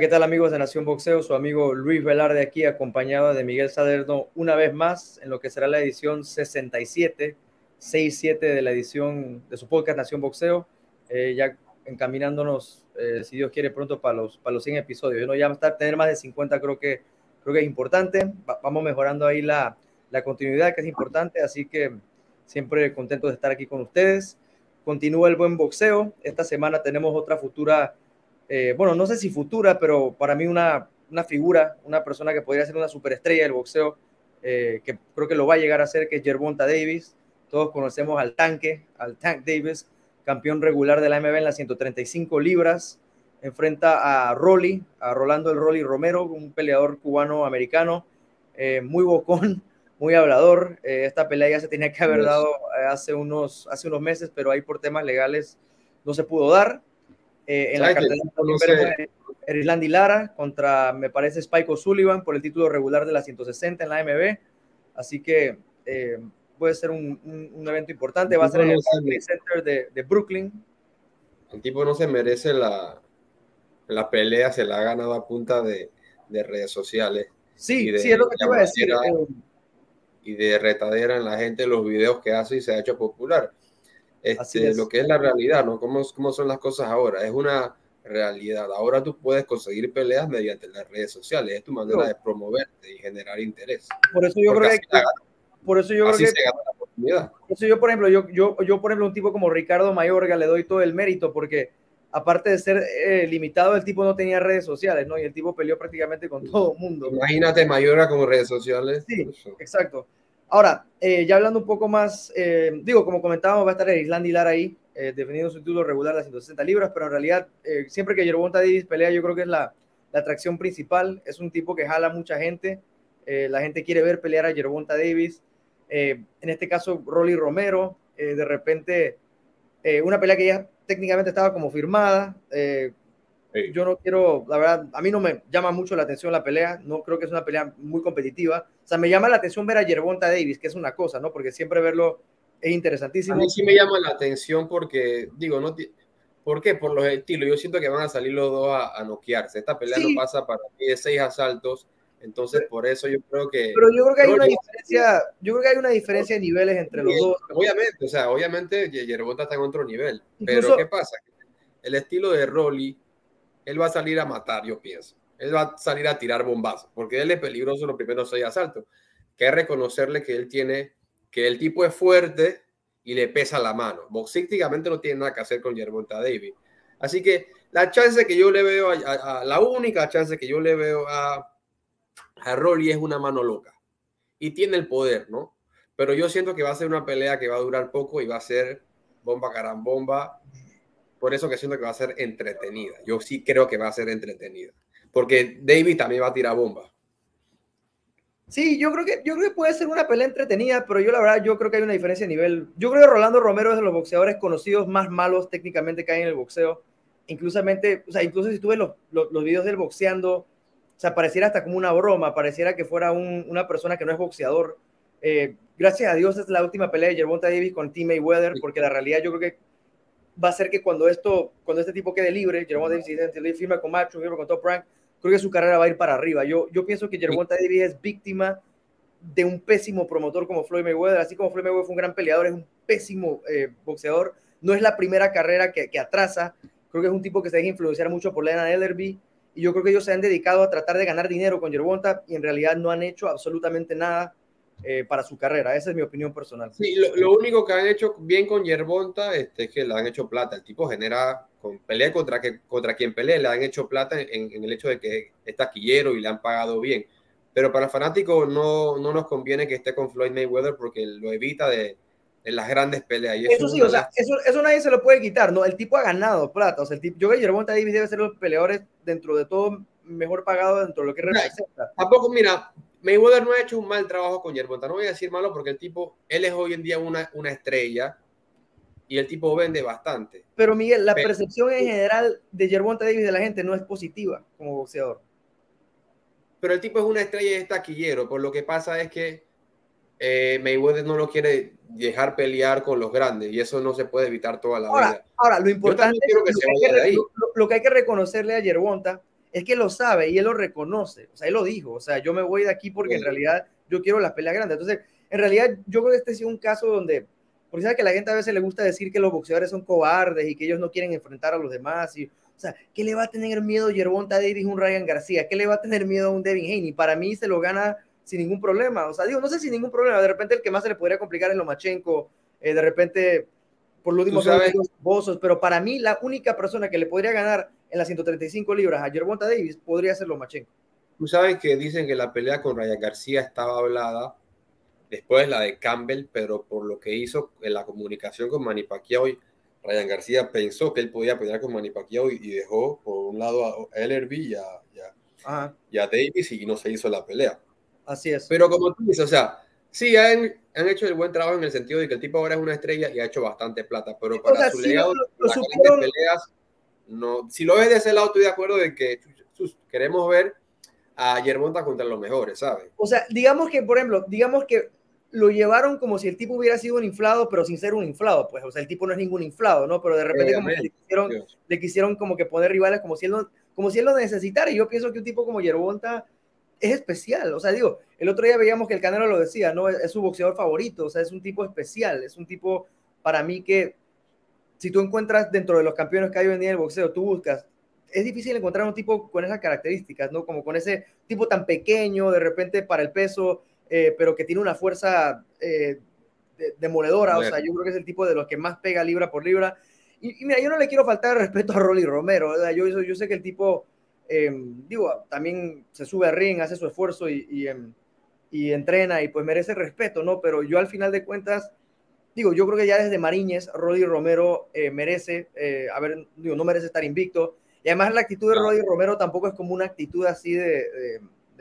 ¿qué tal amigos de Nación Boxeo? Su amigo Luis Velarde aquí, acompañado de Miguel Saderno, una vez más en lo que será la edición 67, 67 de la edición de su podcast Nación Boxeo, eh, ya encaminándonos, eh, si Dios quiere, pronto para los, para los 100 episodios. ¿no? Ya estar, tener más de 50 creo que, creo que es importante, vamos mejorando ahí la, la continuidad que es importante, así que siempre contento de estar aquí con ustedes. Continúa el buen boxeo, esta semana tenemos otra futura eh, bueno, no sé si futura, pero para mí una, una figura, una persona que podría ser una superestrella del boxeo, eh, que creo que lo va a llegar a ser, que es Gervonta Davis. Todos conocemos al tanque, al Tank Davis, campeón regular de la MB en las 135 libras. Enfrenta a Rolly, a Rolando el Rolly Romero, un peleador cubano-americano, eh, muy bocón, muy hablador. esta pelea ya se tenía que haber dado hace unos, hace unos meses, pero ahí por temas legales no se pudo dar. Eh, en la cartelera Erislandy Lara contra, me parece, Spike O'Sullivan por el título regular de la 160 en la MB. Así que eh, puede ser un, un, evento importante. Va a ser en el Center de, de, Brooklyn. El tipo no se merece la, la pelea, se la ha ganado a punta de, de redes sociales. Sí, sí, es lo que te iba a decir. Eh. Y de retadera en la gente, los videos que hace y se ha hecho popular este, lo que es la realidad, ¿no? ¿Cómo, ¿Cómo son las cosas ahora? Es una realidad. Ahora tú puedes conseguir peleas mediante las redes sociales, es tu manera de promoverte y generar interés. Por eso yo creo que... por eso yo creo que... Por eso yo, por ejemplo, yo, yo, yo, por ejemplo, un tipo como Ricardo Mayorga le doy todo el mérito porque aparte de ser eh, limitado, el tipo no tenía redes sociales, ¿no? Y el tipo peleó prácticamente con todo el mundo. Imagínate Mayorga con redes sociales. Sí, exacto. Ahora, eh, ya hablando un poco más, eh, digo, como comentábamos, va a estar Islandia Lara ahí, eh, defendiendo su título regular de 160 libras, pero en realidad, siempre que Yerbonta Davis pelea, yo creo que es la, la, atracción principal. Es un tipo que jala mucha gente. la gente quiere ver pelear a Yerbonta Davis. en este caso, Rolly Romero, de repente, una pelea que ya técnicamente estaba como firmada. Yo no quiero, la verdad, a mí no me llama mucho la atención la pelea, no creo que es una pelea muy competitiva. O sea, me llama la atención ver a Yerbonta Davis, que es una cosa, ¿no? Porque siempre verlo es interesantísimo. A mí sí me llama la atención porque, digo, no, ¿por qué? Por los estilos. Yo siento que van a salir los dos a, a noquearse. Esta pelea no pasa para mí de seis asaltos. Entonces, por eso yo creo que. Pero yo creo que hay una diferencia, yo creo que hay una diferencia de niveles entre los dos. Obviamente, o sea, obviamente Yerbonta está en otro nivel. pero, ¿qué pasa? El estilo de Rolly él va a salir a matar, yo pienso. Él va a salir a tirar bombazos, porque él es peligroso los primeros seis asaltos. Que es reconocerle que él tiene, que el tipo es fuerte y le pesa la mano. Boxísticamente no tiene nada que hacer con Gervonta Davis. Así que la chance que yo le veo, a, la única chance que yo le veo a, a Rolly es una mano loca. Y tiene el poder, ¿no? Pero yo siento que va a ser una pelea que va a durar poco y va a ser bomba carambomba por eso que siento que va a ser entretenida. Yo sí creo que va a ser entretenida. Porque David también va a tirar bomba. Sí, yo creo que yo creo que puede ser una pelea entretenida, pero yo la verdad yo creo que hay una diferencia de nivel. Yo creo que Rolando Romero es de los boxeadores conocidos más malos técnicamente que hay en el boxeo. Inclusamente, o sea, incluso si tú ves los, los, videos del boxeando, o sea, pareciera hasta como una broma, pareciera que fuera una persona que no es boxeador. Eh, gracias a Dios es la última pelea de Gervonta Davis con Team Mayweather, porque la realidad yo creo que va a ser que cuando esto, cuando este tipo quede libre, Jerome Davis firma con Macho, firma con Top Rank, creo que su carrera va a ir para arriba. Yo, yo pienso que Jerome Davis es víctima de un pésimo promotor como Floyd Mayweather, así como Floyd Mayweather fue un gran peleador, es un pésimo eh, boxeador. No es la primera carrera que, que, atrasa. Creo que es un tipo que se deja influenciar mucho por Lena Ellerby. Y yo creo que ellos se han dedicado a tratar de ganar dinero con Gervonta y en realidad no han hecho absolutamente nada eh, para su carrera. Esa es mi opinión personal. Sí, lo, único que han hecho bien con Yerbonta este, es que le han hecho plata. El tipo genera, con pelea contra, que, contra quien pelea, le han hecho plata en, en el hecho de que es taquillero y le han pagado bien. Pero para el fanático no, no nos conviene que esté con Floyd Mayweather porque lo evita de, en las grandes peleas. Y eso, sí, o sea, eso, eso, nadie se lo puede quitar, ¿no? El tipo ha ganado plata, o sea, el tipo, yo creo que Yerbonta Davis debe ser los peleadores dentro de todo mejor pagado dentro de lo que representa. Tampoco, mira, Mayweather no ha hecho un mal trabajo con Yerbonta. No voy a decir malo porque el tipo, él es hoy en día una, una estrella y el tipo vende bastante. Pero Miguel, la percepción en general de Yerbonta Davis de la gente no es positiva como boxeador. Pero el tipo es una estrella y es taquillero. Por lo que pasa es que eh, Mayweather no lo quiere dejar pelear con los grandes y eso no se puede evitar toda la ahora, vida. Ahora, lo importante es que, lo, que hay que reconocerle a Yerbonta es que lo sabe y él lo reconoce, o sea, él lo dijo, o sea, yo me voy de aquí porque en realidad yo quiero las peleas grandes. Entonces, en realidad yo creo que este ha sido un caso donde, porque sabe que a la gente a veces le gusta decir que los boxeadores son cobardes y que ellos no quieren enfrentar a los demás y o sea, ¿qué le va a tener miedo Yerbonta Davis un Ryan García? ¿Qué le va a tener miedo a un Devin Haney? Para mí se lo gana sin ningún problema. O sea, digo, no sé sin ningún problema. De repente el que más se le podría complicar es Lomachenko. Eh, de repente, por lo último, Bozos. Pero para mí, la única persona que le podría ganar en las 135 libras a Yerbonta Davis podría ser Lomachenko. Tú sabes que dicen que la pelea con Ryan García estaba hablada después la de Campbell, pero por lo que hizo en la comunicación con Manny Pacquiao Ryan García pensó que él podía pelear con Manny Pacquiao y, dejó por un lado a LRB y a, y a, Davis y no se hizo la pelea. Así es. Pero como tú dices, o sea, sí han, han, hecho el buen trabajo en el sentido de que el tipo ahora es una estrella y ha hecho bastante plata, pero para su legado, peleas, no, si lo ves de ese lado, estoy de acuerdo de que queremos ver a Yermonta contra los mejores, ¿sabes? O sea, digamos que, por ejemplo, digamos que lo llevaron como si el tipo hubiera sido un inflado, pero sin ser un inflado, pues, o sea, el tipo no es ningún inflado, ¿no? Pero de repente como le, quisieron, le quisieron como que poner rivales como si él no, como si él lo necesitara, y yo pienso que un tipo como Yerbonta es especial, o sea, digo, el otro día veíamos que el Canelo lo decía, ¿no? Es, su boxeador favorito, o sea, es un tipo especial, es un tipo, para mí que, si tú encuentras dentro de los campeones que hay hoy en día en el boxeo, tú buscas, es difícil encontrar un tipo con esas características, ¿no? Como con ese tipo tan pequeño, de repente para el peso, eh, pero que tiene una fuerza eh, demoledora, o sea, yo creo que es el tipo de los que más pega libra por libra. Y, mira, yo no le quiero faltar el respeto a Rolly Romero, yo, yo sé que el tipo, em, digo, también se sube a ring, hace su esfuerzo y, em, y, entrena y pues merece respeto, ¿no? Pero yo al final de cuentas, digo, yo creo que ya desde Mariñez, Rolly Romero eh, merece, a ver, digo, no merece estar invicto. Y además la actitud de Rolly Romero tampoco es como una actitud así de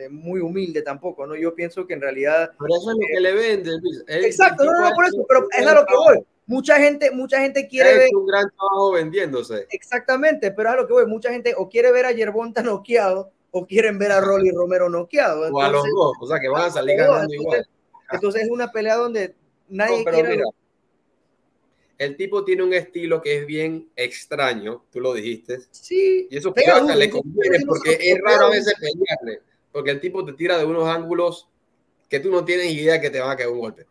muy humilde tampoco, ¿no? Yo pienso que en realidad... Pero eso es lo que le vende, Exacto, no, no, por eso, pero es a lo que voy. Mucha gente, mucha gente quiere ver... un gran trabajo vendiéndose. Exactamente, pero es a lo que voy. Mucha gente o quiere ver a Yerbonta noqueado o quieren ver a Rolly Romero noqueado. o a los dos, o sea que van a salir ganando igual. Entonces es una pelea donde nadie quiere... el tipo tiene un estilo que es bien extraño, tú lo dijiste. Sí. Y eso le conviene porque es raro a veces pelearle porque el tipo te tira de unos ángulos que tú no tienes idea que te van a caer un golpe.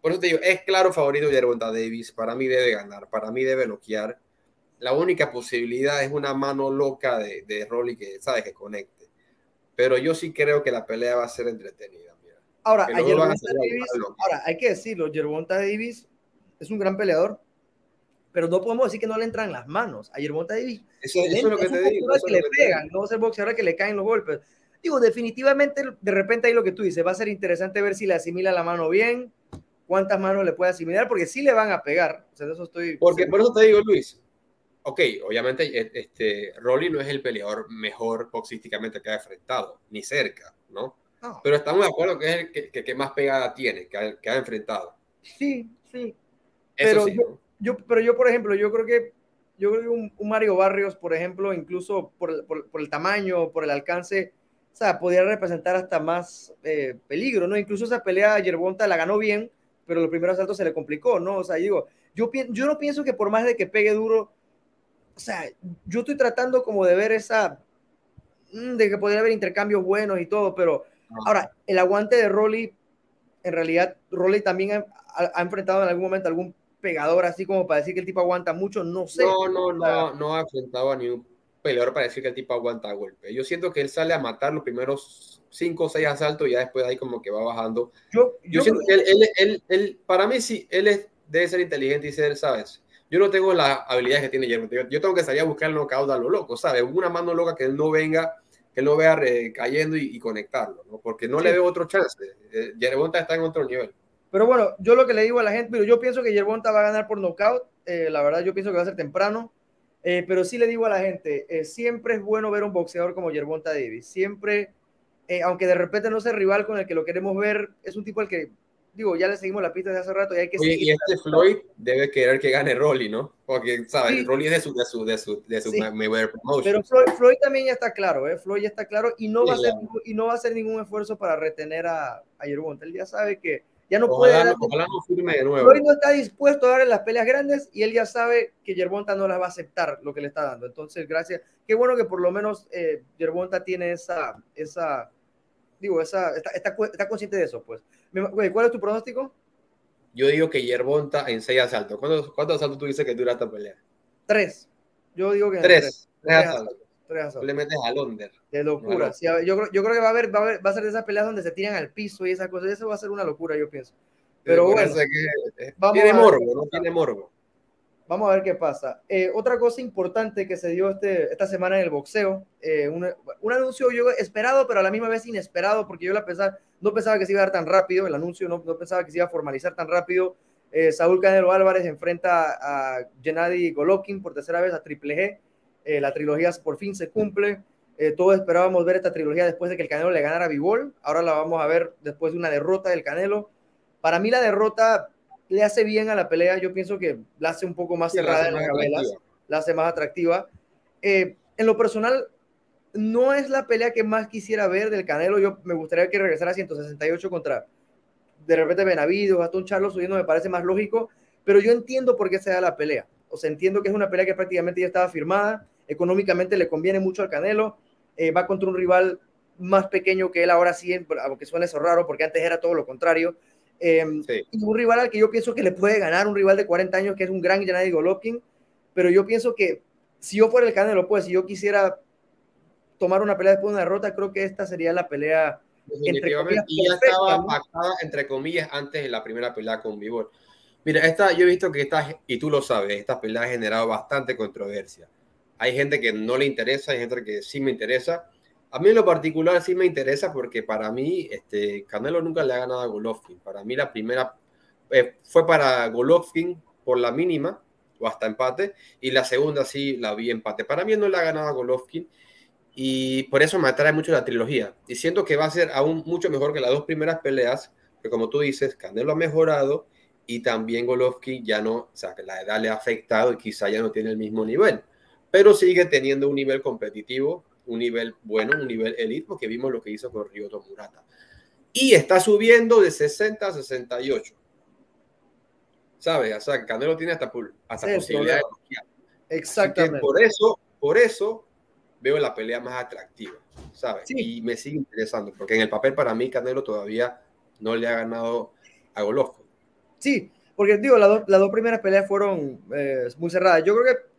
Por eso te digo, es claro favorito Yerbonta Davis. Para mí debe ganar, para mí debe noquear. La única posibilidad es una mano loca de, de Rolly que, ¿sabes? Que conecte. Pero yo sí creo que la pelea va a ser entretenida. Ahora, ahora, hay que decirlo, Yerbonta Davis es un gran peleador, pero no podemos decir que no le entran las manos. A Yerbonta Davis eso, es lo que te digo. que le pegan, no es el boxeador que le caen los golpes. Digo, definitivamente, de repente hay lo que tú dices, va a ser interesante ver si le asimila la mano bien, cuántas manos le puede asimilar, porque sí le van a pegar. O sea, eso estoy. Porque por eso te digo, Luis. Ok, obviamente, e, este, Rolly no es el peleador mejor boxísticamente que ha enfrentado, ni cerca, ¿no? Pero estamos de acuerdo que es el que, que, más pegada tiene, que ha, que ha, enfrentado. Sí, sí. Pero, yo, pero yo, por ejemplo, yo creo que yo creo que un, Mario Barrios, por ejemplo, incluso por, por, por el tamaño, por el alcance, o sea, podía representar hasta más eh, peligro, ¿no? Incluso esa pelea Yerbonta la ganó bien, pero los primeros asaltos se le complicó, ¿no? O sea, digo, yo, yo no pienso que por más de que pegue duro, o sea, yo estoy tratando como de ver esa, mm, de que podría haber intercambios buenos y todo, pero ahora, el aguante de Rolly, en realidad, Rolly también ha, ha, enfrentado en algún momento algún pegador así como para decir que el tipo aguanta mucho, no sé. No, no, no, no ha enfrentado a ningún peleador para decir que el tipo aguanta golpe. Yo siento que él sale a matar los primeros cinco o seis asaltos y ya después de ahí como que va bajando. Yo, yo, siento que él, él, él, para mí sí, él es, debe ser inteligente y ser, ¿sabes? Yo no tengo las habilidades que tiene Jeremy. Yo, tengo que salir a buscar el knockout a lo loco, ¿sabes? Una mano loca que él no venga, que él no vea cayendo y, conectarlo, ¿no? Porque no le veo otro chance. Eh, está en otro nivel. Pero bueno, yo lo que le digo a la gente, pero yo pienso que Yerbonta va a ganar por knockout. Eh, la verdad, yo pienso que va a ser temprano. Eh, pero sí le digo a la gente, eh, siempre es bueno ver un boxeador como Yerbonta Davis. Siempre, aunque de repente no sea rival con el que lo queremos ver, es un tipo al que, digo, ya le seguimos la pista de hace rato y hay que Oye, Y este Floyd debe querer que gane Rolly, ¿no? Porque, ¿sabes? Rolly es de su, de su, de su, de su promotion. Pero Floyd, Floyd, también ya está claro, ¿eh? Floyd ya está claro y no, va a hacer, y no va a hacer ningún esfuerzo para retener a, a Yerbonta. Él ya sabe que Ya no puede. Floyd no está dispuesto a darle las peleas grandes y él ya sabe que Yerbonta no las va a aceptar lo que le está dando. Entonces, gracias. Qué bueno que por lo menos eh, Yerbonta tiene esa, esa, digo, esa, está, está, consciente de eso, pues. ¿Cuál es tu pronóstico? Yo digo que Yerbonta en seis asaltos. ¿Cuántos, cuántos asaltos tú dices que dura esta pelea? Tres. Yo digo que tres. Tres, asaltos. Le metes al under. De locura. yo, creo, yo creo que va a, haber, va a haber, va a ser de esas peleas donde se tiran al piso y esas cosas. Eso va a ser una locura, yo pienso. Pero bueno. Que, tiene morbo, no tiene morbo. Vamos a ver qué pasa. Eh, otra cosa importante que se dio este, esta semana en el boxeo, eh, un, un, anuncio yo esperado, pero a la misma vez inesperado, porque yo la pensaba, no pensaba que se iba a dar tan rápido, el anuncio no, no pensaba que se iba a formalizar tan rápido. Eh, Saúl Canelo Álvarez enfrenta a Gennady Golovkin por tercera vez a Triple G. Eh, la trilogía por fin se cumple. Eh, todos esperábamos ver esta trilogía después de que el Canelo le ganara a Bivol. Ahora la vamos a ver después de una derrota del Canelo. Para mí la derrota le hace bien a la pelea. Yo pienso que la hace un poco más cerrada en las gabelas, la hace más atractiva. Eh, en lo personal, no es la pelea que más quisiera ver del Canelo. Yo me gustaría que regresara a 168 contra de repente Benavides, Gastón Charlos subiendo me parece más lógico, pero yo entiendo por qué se da la pelea. O sea, entiendo que es una pelea que prácticamente ya estaba firmada económicamente le conviene mucho al Canelo, eh, va contra un rival más pequeño que él ahora sí, aunque suene eso raro, porque antes era todo lo contrario. Em, y un rival al que yo pienso que le puede ganar, un rival de 40 años que es un gran Gennady Golovkin, pero yo pienso que si yo fuera el Canelo, pues si yo quisiera tomar una pelea después de una derrota, creo que esta sería la pelea entre comillas, y ya estaba pactada entre comillas antes de la primera pelea con Vivor. Mira, esta, yo he visto que esta, y tú lo sabes, esta pelea ha generado bastante controversia. Hay gente que no le interesa, hay gente que sí me interesa. A mí en lo particular sí me interesa porque para mí este, Canelo nunca le ha ganado a Golovkin. Para mí la primera eh, fue para Golovkin por la mínima o hasta empate y la segunda sí la vi empate. Para mí no le ha ganado a Golovkin y por eso me atrae mucho la trilogía. Y siento que va a ser aún mucho mejor que las dos primeras peleas, que como tú dices, Canelo ha mejorado y también Golovkin ya no, o sea, que la edad le ha afectado y quizá ya no tiene el mismo nivel pero sigue teniendo un nivel competitivo, un nivel bueno, un nivel elite, porque vimos lo que hizo con Ryoto Murata. Y está subiendo de 60 a 68. ¿Sabes? O sea, Canelo tiene hasta, hasta posibilidad de Exactamente. por eso, por eso veo la pelea más atractiva, ¿sabes? Y me sigue interesando, porque en el papel para mí Canelo todavía no le ha ganado a Golovkin. Sí, porque digo, las, dos primeras peleas fueron eh, muy cerradas. Yo creo que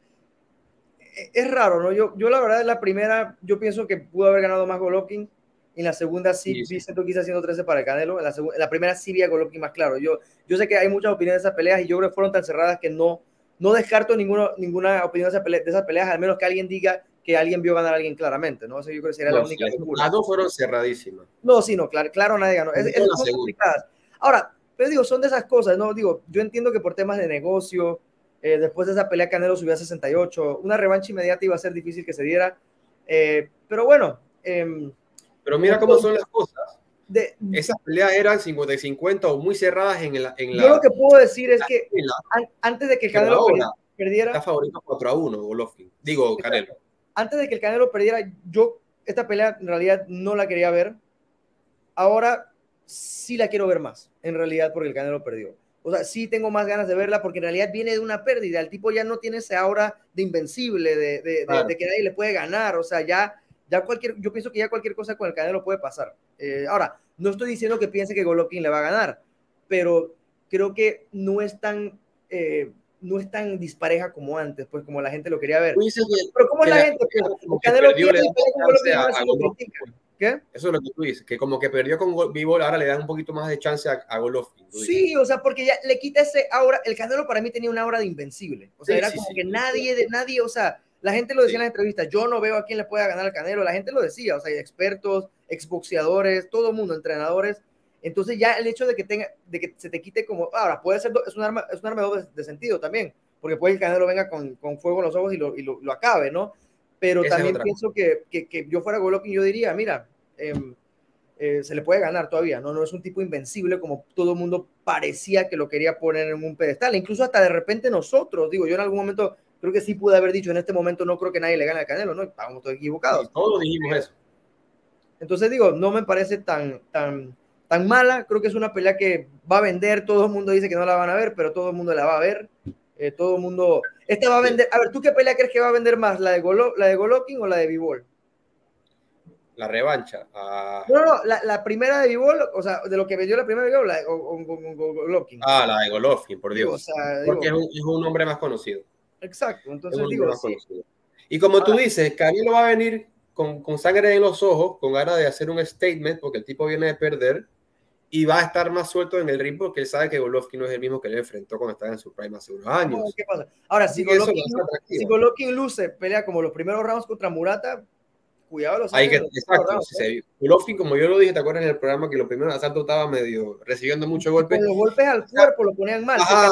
es raro, ¿no? Yo, yo la verdad, la primera, yo pienso que pudo haber ganado más Golovkin. En la segunda sí, sí, siento que haciendo 13 para el Canelo. En la, la, primera sí vi a Golovkin más claro. Yo, yo sé que hay muchas opiniones de esas peleas y yo creo que fueron tan cerradas que no, no descarto ninguna, ninguna opinión de, de esas peleas, al menos que alguien diga que alguien vio ganar a alguien claramente, ¿no? Eso yo creo que sería la única. Las dos fueron cerradísimas. No, sí, no, claro, claro nadie ganó. Es, es Ahora, pero digo, son de esas cosas, ¿no? Digo, yo entiendo que por temas de negocio, eh, después de esa pelea, Canelo subió a 68. Una revancha inmediata iba a ser difícil que se diera. Eh, pero bueno. Em, pero mira cómo son las cosas. De, Esas peleas eran 50 y 50 o muy cerradas en, la, en la. Yo lo que puedo decir es que antes de que Canelo perdiera. Está favorito 4 a 1, Golovkin. Digo, Canelo. Antes de que el Canelo perdiera, yo esta pelea en realidad no la quería ver. Ahora sí la quiero ver más, en realidad, porque el Canelo perdió. O sea, sí tengo más ganas de verla porque en realidad viene de una pérdida. El tipo ya no tiene ese aura de invencible, de, de, que nadie le puede ganar. O sea, ya, ya cualquier, yo pienso que ya cualquier cosa con el Canelo puede pasar. Eh, ahora, no estoy diciendo que piense que Golovkin le va a ganar, pero creo que no es tan, eh, no es tan dispareja como antes, pues como la gente lo quería ver. pero ¿cómo es la, gente? Canelo pierde, ¿Qué? Eso es lo que tú dices, que como que perdió con Bivol, ahora le dan un poquito más de chance a, Golovkin. Sí, o sea, porque ya le quita ese aura. El Canelo para mí tenía una aura de invencible. O sea, era como que nadie, de, nadie, o sea, la gente lo decía en las entrevistas, yo no veo a quién le pueda ganar al Canelo. La gente lo decía, o sea, expertos, exboxeadores, todo mundo, entrenadores. Entonces ya el hecho de que tenga, de que se te quite como, ahora puede ser, es un arma, es un arma de, sentido también, porque puede que el Canelo venga con, con fuego en los ojos y lo, y lo, lo acabe, ¿no? Pero también pienso que, que, que, yo fuera Golovkin, yo diría, mira, em, eh, se le puede ganar todavía, ¿no? No es un tipo invencible como todo el mundo parecía que lo quería poner en un pedestal, incluso hasta de repente nosotros, digo, yo en algún momento creo que sí pude haber dicho, en este momento no creo que nadie le gane al Canelo, ¿no? Estábamos todos equivocados. todos dijimos eso. Entonces digo, no me parece tan, tan, tan mala. Creo que es una pelea que va a vender. Todo el mundo dice que no la van a ver, pero todo el mundo la va a ver. Eh, todo el mundo. Esta va a vender. A ver, ¿tú qué pelea crees que va a vender más? ¿La de, Golo... ¿La de Golovkin o la de Bivol? La revancha. Ah. No, no, la, la, primera de Bivol, o sea, de lo que vendió la primera de Bivol, la de Golovkin. Ah, la de Golovkin, por Dios. o sea, Porque es, un, es, un, hombre más conocido. Exacto, entonces digo, sí. Y como tú dices, Canelo va a venir con, con, sangre en los ojos, con ganas de hacer un statement, porque el tipo viene de perder, y va a estar más suelto en el ring porque él sabe que Golovkin no es el mismo que le enfrentó cuando estaba en su prime hace unos años. ¿Qué pasa? Ahora, si Golovkin, si Golovkin luce, pelea como los primeros rounds contra Murata, cuidado los Hay que, exacto, si como yo lo dije, ¿te acuerdas en el programa que los primeros asaltos estaba medio recibiendo muchos golpes? los golpes al cuerpo lo ponían mal. Ajá,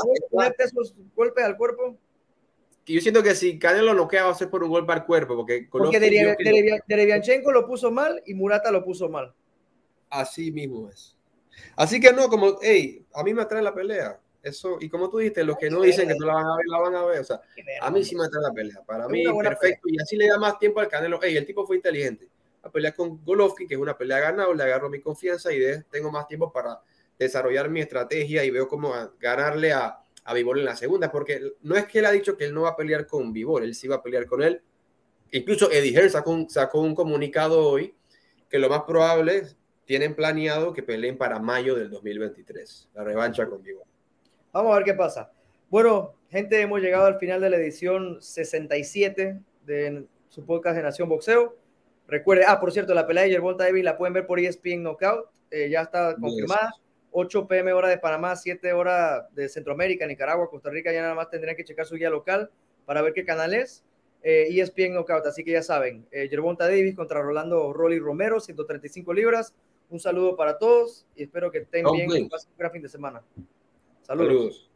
esos golpes al cuerpo. Yo siento que si Canelo lo queda va a ser por un golpe al cuerpo. Porque, porque Derevianchenko lo puso mal y Murata lo puso mal. Así mismo es. Así que no, como, hey, a mí me atrae la pelea. Eso, y como tú dijiste, los que no dicen que no la van a ver, la van a ver. O sea, a mí sí me atrae la pelea. Para mí, perfecto. Y así le da más tiempo al Canelo. Hey, el tipo fue inteligente. La pelea con Golovkin, que es una pelea ganada, le agarro mi confianza y tengo más tiempo para desarrollar mi estrategia y veo cómo ganarle a, a Vivol en la segunda. Porque no es que él ha dicho que él no va a pelear con Vivol, él sí va a pelear con él. Incluso Eddie Hearn sacó un, sacó un comunicado hoy que lo más probable tienen planeado que peleen para mayo del 2023, la revancha con. Vamos a ver qué pasa. Bueno, gente, hemos llegado al final de la edición 67 de su podcast de Nación Boxeo. Recuerde, ah, por cierto, la pelea de Yerbol Davis la pueden ver por ESPN Knockout. Eh, ya está confirmada. 8 pm hora de Panamá, 7 horas de Centroamérica, Nicaragua, Costa Rica. Ya nada más tendrían que checar su guía local para ver qué canal es. Eh, ESPN Knockout, así que ya saben. Eh, Davis contra Rolando Rolly Romero, 135 libras. Un saludo para todos y espero que estén bien y pasen un gran fin de semana. Saludos.